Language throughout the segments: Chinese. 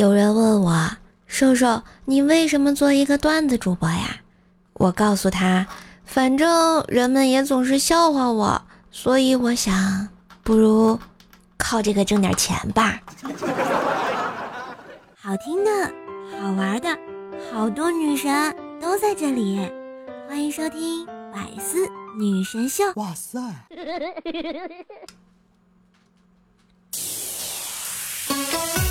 有人问我，瘦瘦，你为什么做一个段子主播呀？我告诉他，反正人们也总是笑话我，所以我想，不如靠这个挣点钱吧。好听的，好玩的，好多女神都在这里，欢迎收听百思女神秀。哇塞！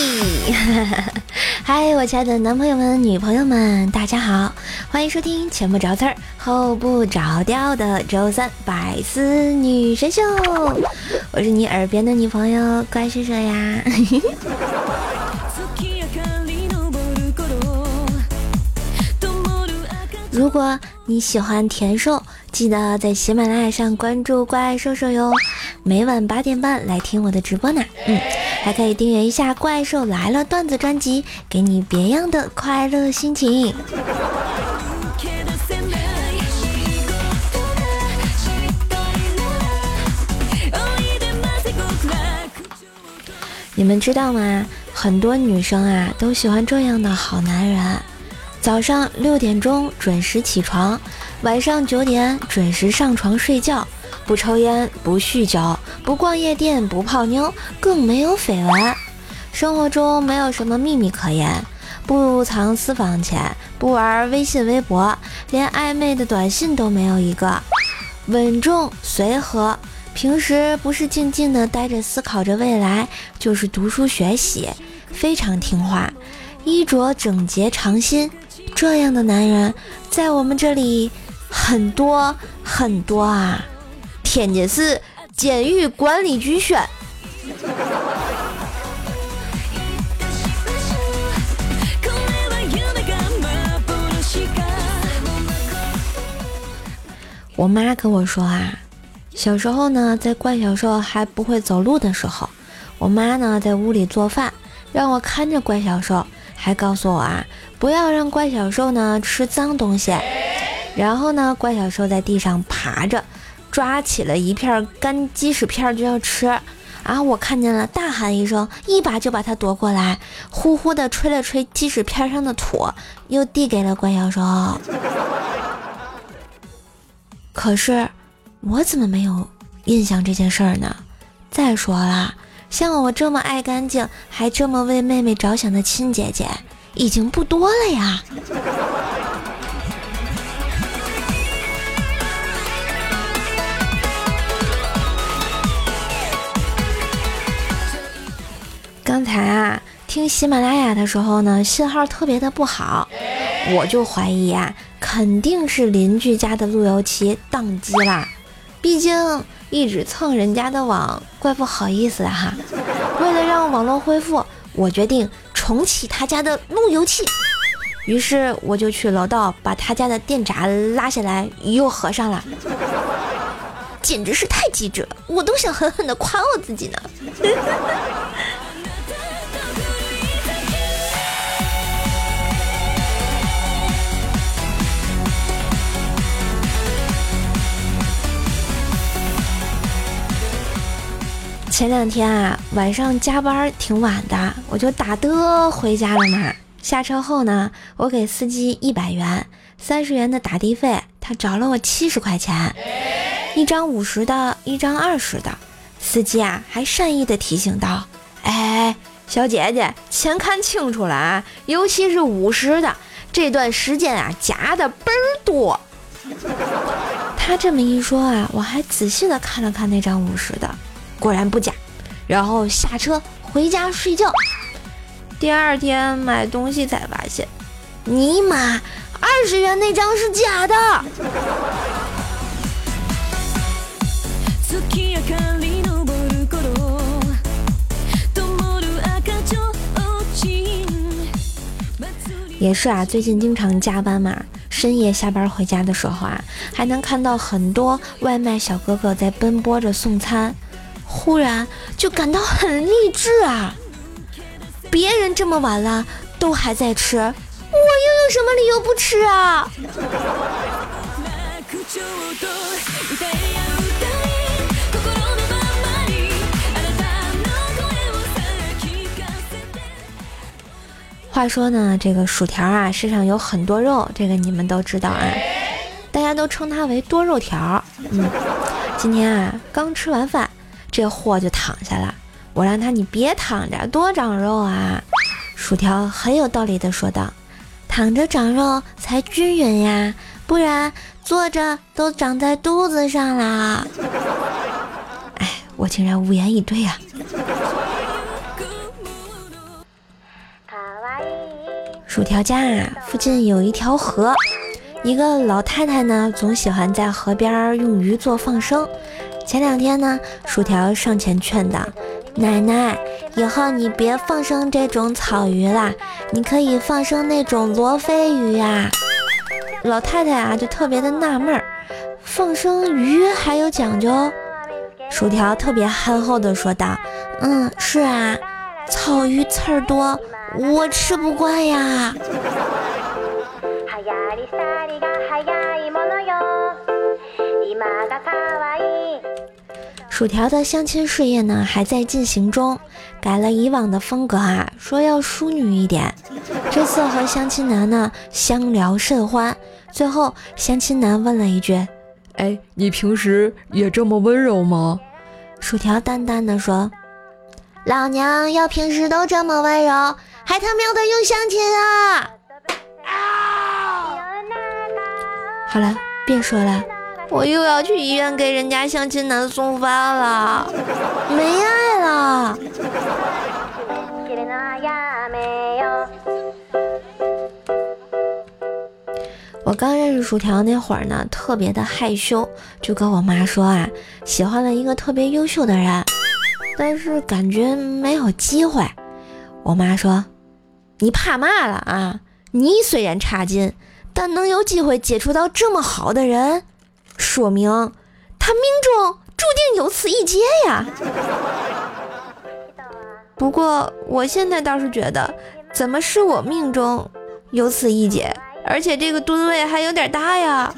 嗨，我亲爱的男朋友们、女朋友们，大家好，欢迎收听前不着村儿后不着调的周三百思女神秀，我是你耳边的女朋友怪叔叔呀。如果你喜欢甜瘦，记得在喜马拉雅上关注怪兽兽哟，每晚八点半来听我的直播呢。嗯。还可以订阅一下《怪兽来了》段子专辑，给你别样的快乐心情。你们知道吗？很多女生啊都喜欢这样的好男人：早上六点钟准时起床，晚上九点准时上床睡觉。不抽烟，不酗酒，不逛夜店，不泡妞，更没有绯闻。生活中没有什么秘密可言，不藏私房钱，不玩微信微博，连暧昧的短信都没有一个。稳重随和，平时不是静静的待着思考着未来，就是读书学习，非常听话。衣着整洁常新，这样的男人在我们这里很多很多啊。天津市监狱管理局选。我妈跟我说啊，小时候呢，在怪小兽还不会走路的时候，我妈呢在屋里做饭，让我看着怪小兽，还告诉我啊，不要让怪小兽呢吃脏东西。然后呢，怪小兽在地上爬着。抓起了一片干鸡屎片就要吃，啊！我看见了，大喊一声，一把就把它夺过来，呼呼的吹了吹鸡屎片上的土，又递给了怪小兽。可是我怎么没有印象这件事儿呢？再说了，像我这么爱干净，还这么为妹妹着想的亲姐姐，已经不多了呀。刚才啊，听喜马拉雅的时候呢，信号特别的不好，我就怀疑啊，肯定是邻居家的路由器宕机啦。毕竟一直蹭人家的网，怪不好意思的哈。为了让网络恢复，我决定重启他家的路由器。于是我就去楼道把他家的电闸拉下来，又合上了。简直是太机智了，我都想狠狠的夸我自己呢。前两天啊，晚上加班挺晚的，我就打的回家了嘛。下车后呢，我给司机一百元，三十元的打的费，他找了我七十块钱，一张五十的，一张二十的。司机啊，还善意的提醒道：“哎，小姐姐，钱看清楚了啊，尤其是五十的，这段时间啊，加的倍儿多。”他这么一说啊，我还仔细的看了看那张五十的。果然不假，然后下车回家睡觉。第二天买东西才发现，尼玛，二十元那张是假的。也是啊，最近经常加班嘛，深夜下班回家的时候啊，还能看到很多外卖小哥哥在奔波着送餐。忽然就感到很励志啊！别人这么晚了都还在吃，我又有什么理由不吃啊？话说呢，这个薯条啊，身上有很多肉，这个你们都知道啊，大家都称它为多肉条。嗯，今天啊，刚吃完饭，这货就躺下了。我让他你别躺着，多长肉啊！薯条很有道理的说道：“躺着长肉才均匀呀，不然坐着都长在肚子上啦。”哎，我竟然无言以对呀。薯条家啊，附近有一条河，一个老太太呢，总喜欢在河边用鱼做放生。前两天呢，薯条上前劝道：“奶奶，以后你别放生这种草鱼啦，你可以放生那种罗非鱼呀。”老太太啊，就特别的纳闷儿，放生鱼还有讲究？薯条特别憨厚的说道：“嗯，是啊，草鱼刺儿多。”我吃不惯呀！薯条的相亲事业呢还在进行中，改了以往的风格啊，说要淑女一点。这次和相亲男呢相聊甚欢，最后相亲男问了一句：“哎，你平时也这么温柔吗？”薯条淡淡的说：“老娘要平时都这么温柔。”还他喵的用相亲啊！好了，别说了，我又要去医院给人家相亲男送饭了，没爱了。我刚认识薯条那会儿呢，特别的害羞，就跟我妈说啊，喜欢了一个特别优秀的人，但是感觉没有机会。我妈说。你怕嘛了啊？你虽然差劲，但能有机会接触到这么好的人，说明他命中注定有此一劫呀。不过我现在倒是觉得，怎么是我命中有此一劫？而且这个吨位还有点大呀。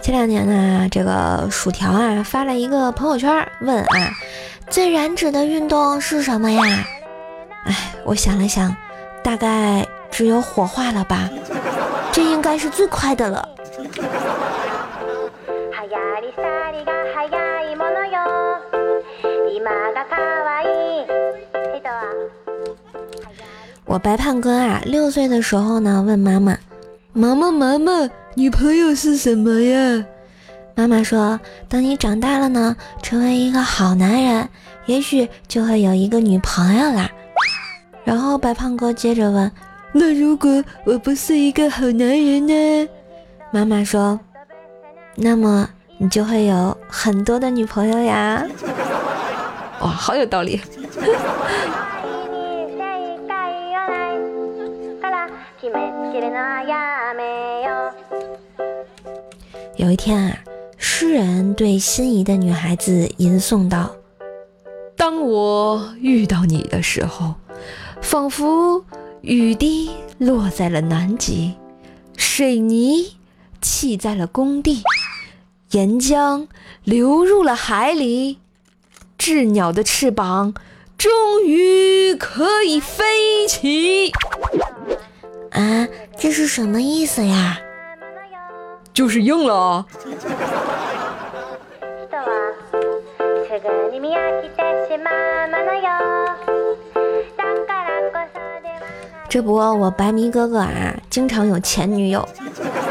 前两年呢，这个薯条啊发了一个朋友圈，问啊，最燃脂的运动是什么呀？哎，我想了想，大概只有火化了吧，这应该是最快的了。我白胖哥啊，六岁的时候呢，问妈妈，妈妈妈妈。女朋友是什么呀？妈妈说：“等你长大了呢，成为一个好男人，也许就会有一个女朋友啦。”然后白胖哥接着问：“那如果我不是一个好男人呢？”妈妈说：“那么你就会有很多的女朋友呀。”哇，好有道理。有一天啊，诗人对心仪的女孩子吟诵道：“当我遇到你的时候，仿佛雨滴落在了南极，水泥砌在了工地，岩浆流入了海里，鸷鸟的翅膀终于可以飞起。”啊，这是什么意思呀？就是硬了啊！这不，我白迷哥哥啊，经常有前女友，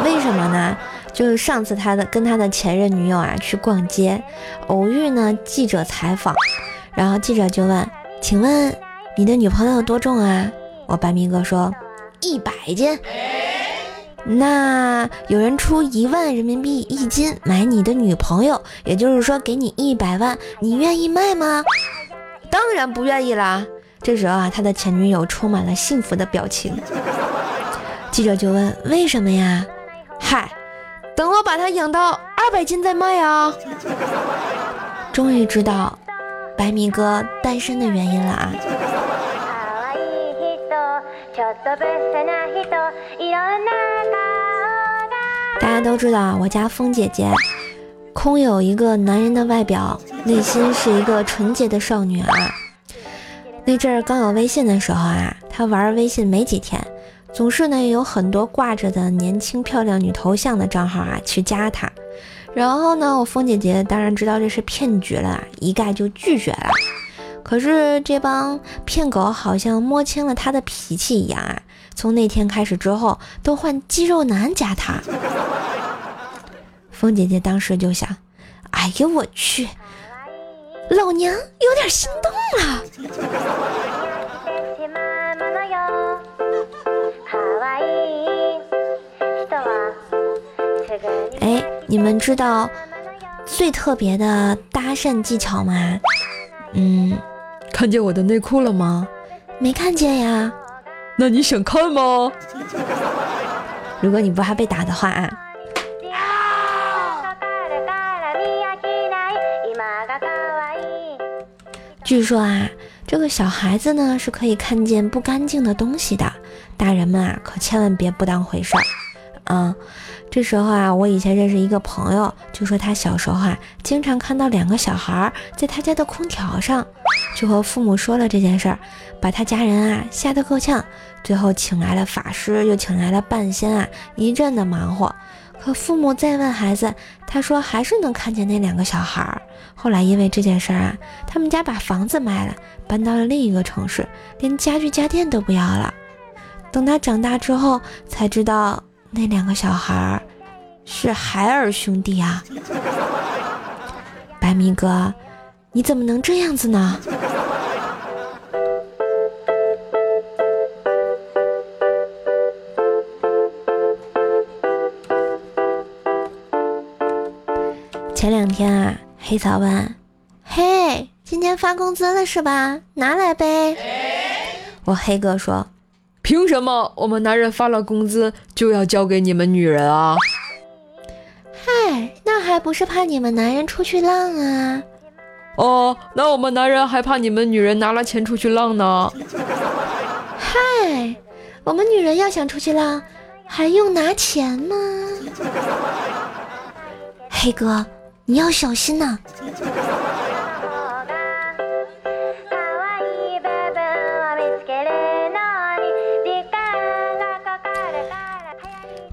为什么呢？就是上次他的跟他的前任女友啊去逛街，偶遇呢记者采访，然后记者就问：“请问你的女朋友多重啊？”我白迷哥说：“一百斤。”那有人出一万人民币一斤买你的女朋友，也就是说给你一百万，你愿意卖吗？当然不愿意啦。这时候啊，他的前女友充满了幸福的表情。记者就问：为什么呀？嗨，等我把它养到二百斤再卖啊。终于知道白米哥单身的原因了啊！大家都知道，我家风姐姐空有一个男人的外表，内心是一个纯洁的少女啊。那阵儿刚有微信的时候啊，他玩微信没几天，总是呢有很多挂着的年轻漂亮女头像的账号啊去加他。然后呢，我风姐姐当然知道这是骗局了，一概就拒绝了。可是这帮骗狗好像摸清了他的脾气一样啊，从那天开始之后，都换肌肉男加他。风姐姐当时就想：“哎呦我去，老娘有点心动了。”哎，你们知道最特别的搭讪技巧吗？嗯，看见我的内裤了吗？没看见呀。那你想看吗？如果你不怕被打的话啊。据说啊，这个小孩子呢是可以看见不干净的东西的，大人们啊可千万别不当回事儿。啊，这时候啊，我以前认识一个朋友，就说他小时候啊，经常看到两个小孩在他家的空调上，就和父母说了这件事儿，把他家人啊吓得够呛，最后请来了法师，又请来了半仙啊，一阵的忙活。可父母再问孩子，他说还是能看见那两个小孩儿。后来因为这件事儿啊，他们家把房子卖了，搬到了另一个城市，连家具家电都不要了。等他长大之后，才知道。那两个小孩是海尔兄弟啊，白米哥，你怎么能这样子呢？前两天啊，黑嫂问：“嘿，今天发工资了是吧？拿来呗。”我黑哥说。凭什么我们男人发了工资就要交给你们女人啊？嗨，那还不是怕你们男人出去浪啊？哦，那我们男人还怕你们女人拿了钱出去浪呢？嗨，我们女人要想出去浪，还用拿钱吗？黑哥，你要小心呐！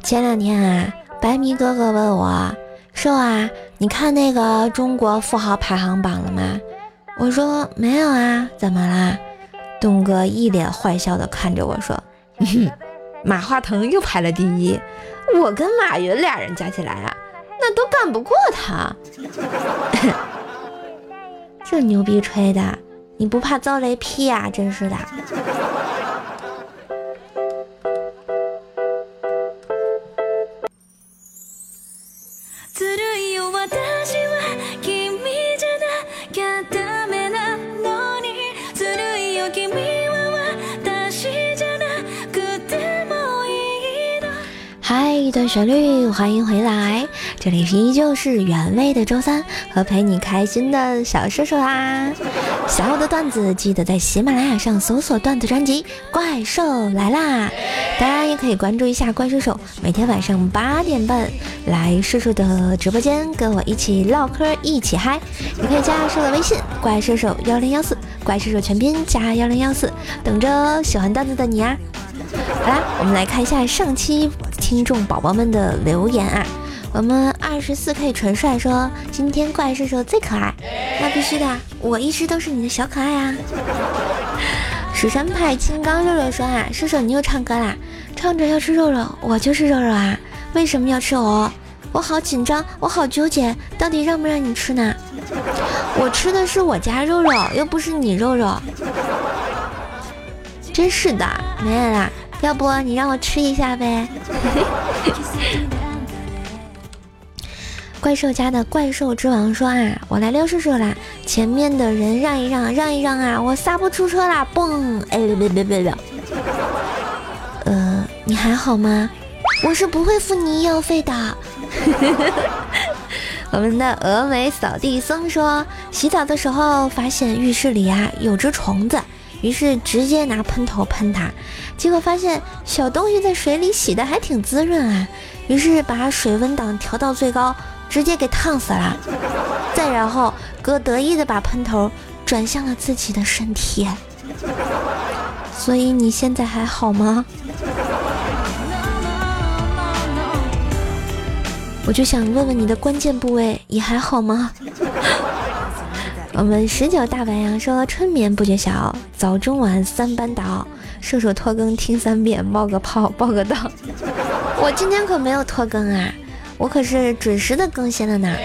前两天啊，白迷哥哥问我说啊，你看那个中国富豪排行榜了吗？我说没有啊，怎么啦？东哥一脸坏笑的看着我说，马化腾又排了第一，我跟马云俩人加起来啊，那都干不过他。这牛逼吹的，你不怕遭雷劈呀？真是的。嗨，一段旋律，欢迎回来，这里是依旧是原味的周三和陪你开心的小射手啊！想要的段子记得在喜马拉雅上搜索段子专辑《怪兽来啦》，当然也可以关注一下怪兽手，每天晚上八点半来射手的直播间跟我一起唠嗑，一起嗨，也可以加射手微信怪兽手幺零幺四，怪兽手全拼加幺零幺四，等着喜欢段子的你啊！好啦，我们来看一下上期听众宝宝们的留言啊。我们二十四 K 纯帅说今天怪兽兽最可爱，那必须的，我一直都是你的小可爱啊。蜀山派金刚肉肉说啊，叔叔你又唱歌啦，唱着要吃肉肉，我就是肉肉啊，为什么要吃我？我好紧张，我好纠结，到底让不让你吃呢？我吃的是我家肉肉，又不是你肉肉。真是的，没人啦，要不你让我吃一下呗？怪兽家的怪兽之王说啊，我来溜叔叔啦，前面的人让一让，让一让啊，我刹不出车啦，嘣！哎，别别别别！呃，你还好吗？我是不会付你医药费的。我们的峨眉扫地僧说，洗澡的时候发现浴室里啊有只虫子，于是直接拿喷头喷它，结果发现小东西在水里洗的还挺滋润啊，于是把水温档调到最高，直接给烫死了。再然后，哥得意的把喷头转向了自己的身体。所以你现在还好吗？我就想问问你的关键部位也还好吗？我们十九大白羊说春眠不觉晓，早中晚三班倒，射手拖更听三遍，冒个泡报个到。我今天可没有拖更啊，我可是准时的更新了呢。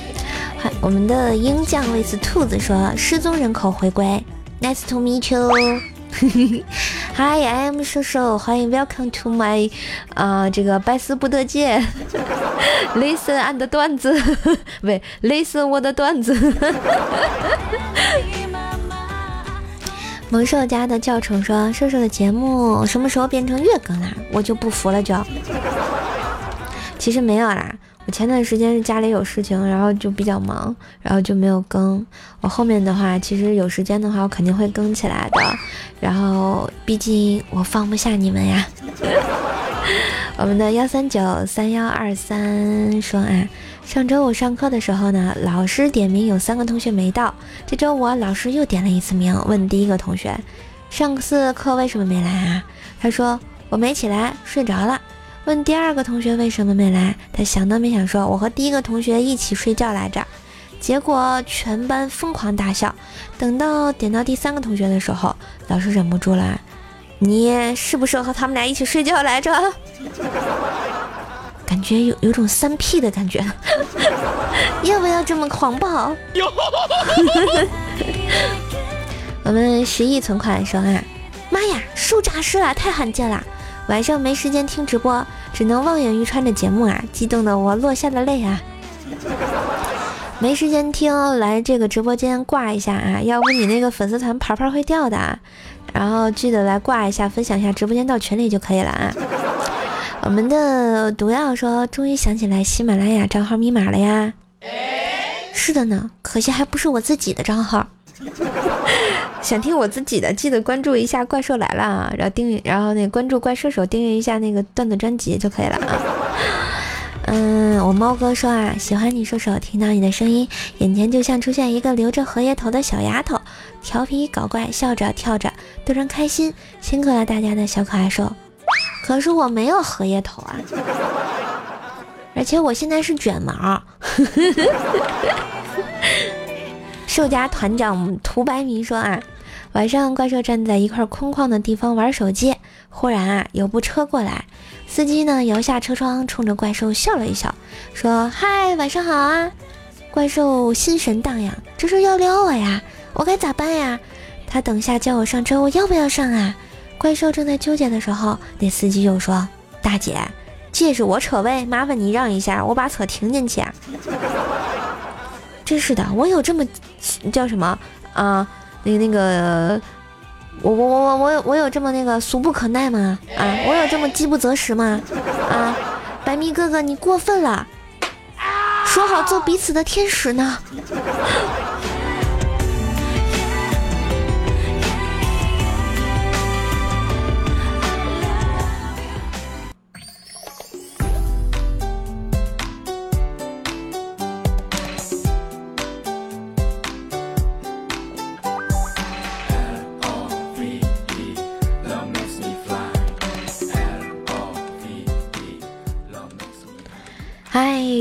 我们的鹰将类似兔子说失踪人口回归，Nice to meet you。Hi，I am 瘦瘦，欢迎 Welcome to my 啊这个百思不得解，Listen and 段子，不对，Listen 我的段子。萌兽家的教程说：瘦瘦的节目什么时候变成月更啦？我就不服了就。其实没有啦。我前段时间是家里有事情，然后就比较忙，然后就没有更。我后面的话，其实有时间的话，我肯定会更起来的。然后，毕竟我放不下你们呀。我们的幺三九三幺二三说啊，上周我上课的时候呢，老师点名有三个同学没到。这周我老师又点了一次名，问第一个同学，上次课为什么没来啊？他说我没起来，睡着了。问第二个同学为什么没来，他想都没想说：“我和第一个同学一起睡觉来着。”结果全班疯狂大笑。等到点到第三个同学的时候，老师忍不住了：“你是不是和他们俩一起睡觉来着？”感觉有有种三 P 的感觉，要不要这么狂暴？我们十亿存款说啊，妈呀，树诈尸了，太罕见了！晚上没时间听直播，只能望眼欲穿的节目啊！激动的我落下了泪啊！没时间听，来这个直播间挂一下啊！要不你那个粉丝团牌牌会掉的。然后记得来挂一下，分享一下直播间到群里就可以了啊！我们的毒药说，终于想起来喜马拉雅账号密码了呀！是的呢，可惜还不是我自己的账号。想听我自己的，记得关注一下《怪兽来了》，然后订阅，然后那关注怪兽手，订阅一下那个段子专辑就可以了啊。嗯，我猫哥说啊，喜欢你兽手，听到你的声音，眼前就像出现一个留着荷叶头的小丫头，调皮搞怪，笑着跳着，逗人开心。辛苦了大家的小可爱兽，可是我没有荷叶头啊，而且我现在是卷毛。兽家团长涂白明说啊，晚上怪兽站在一块空旷的地方玩手机，忽然啊有部车过来，司机呢摇下车窗，冲着怪兽笑了一笑，说：“嗨，晚上好啊！”怪兽心神荡漾，这是要撩我呀？我该咋办呀？他等下叫我上车，我要不要上啊？怪兽正在纠结的时候，那司机又说：“大姐，这是我车位，麻烦你让一下，我把车停进去。”真是的，我有这么 叫什么啊？那那个，我我我我我有我有这么那个俗不可耐吗？啊，我有这么饥不择食吗？啊，白咪哥哥，你过分了，说好做彼此的天使呢。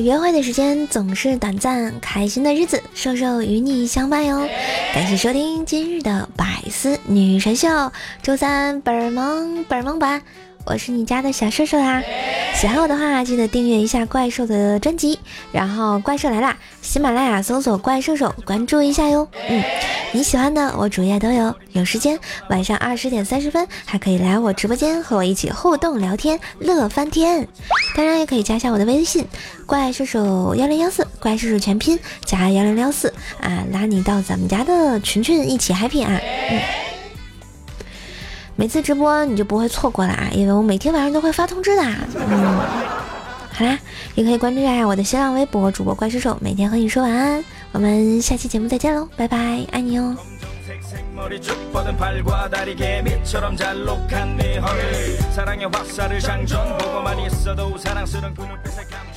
约会的时间总是短暂，开心的日子，瘦瘦与你相伴哟。感谢收听今日的百思女神秀，周三本儿萌本儿萌版。我是你家的小兽兽啦，喜欢我的话记得订阅一下怪兽的专辑，然后怪兽来啦，喜马拉雅搜索怪兽兽关注一下哟。嗯，你喜欢的我主页都有，有时间晚上二十点三十分还可以来我直播间和我一起互动聊天，乐翻天。当然也可以加下我的微信怪兽兽幺零幺四，怪兽兽全拼加幺零幺四啊，拉你到咱们家的群群一起 happy 啊。嗯。每次直播你就不会错过了啊，因为我每天晚上都会发通知的。嗯， 好啦，也可以关注一下我的新浪微博主播怪兽手，每天和你说晚安。我们下期节目再见喽，拜拜，爱你哦。 머리 쭉 뻗은 팔과 다리 개미처럼 잘록한 네 허리 사랑의 화살을 장전 보고만 있어도 사랑스런 그 눈빛의 감정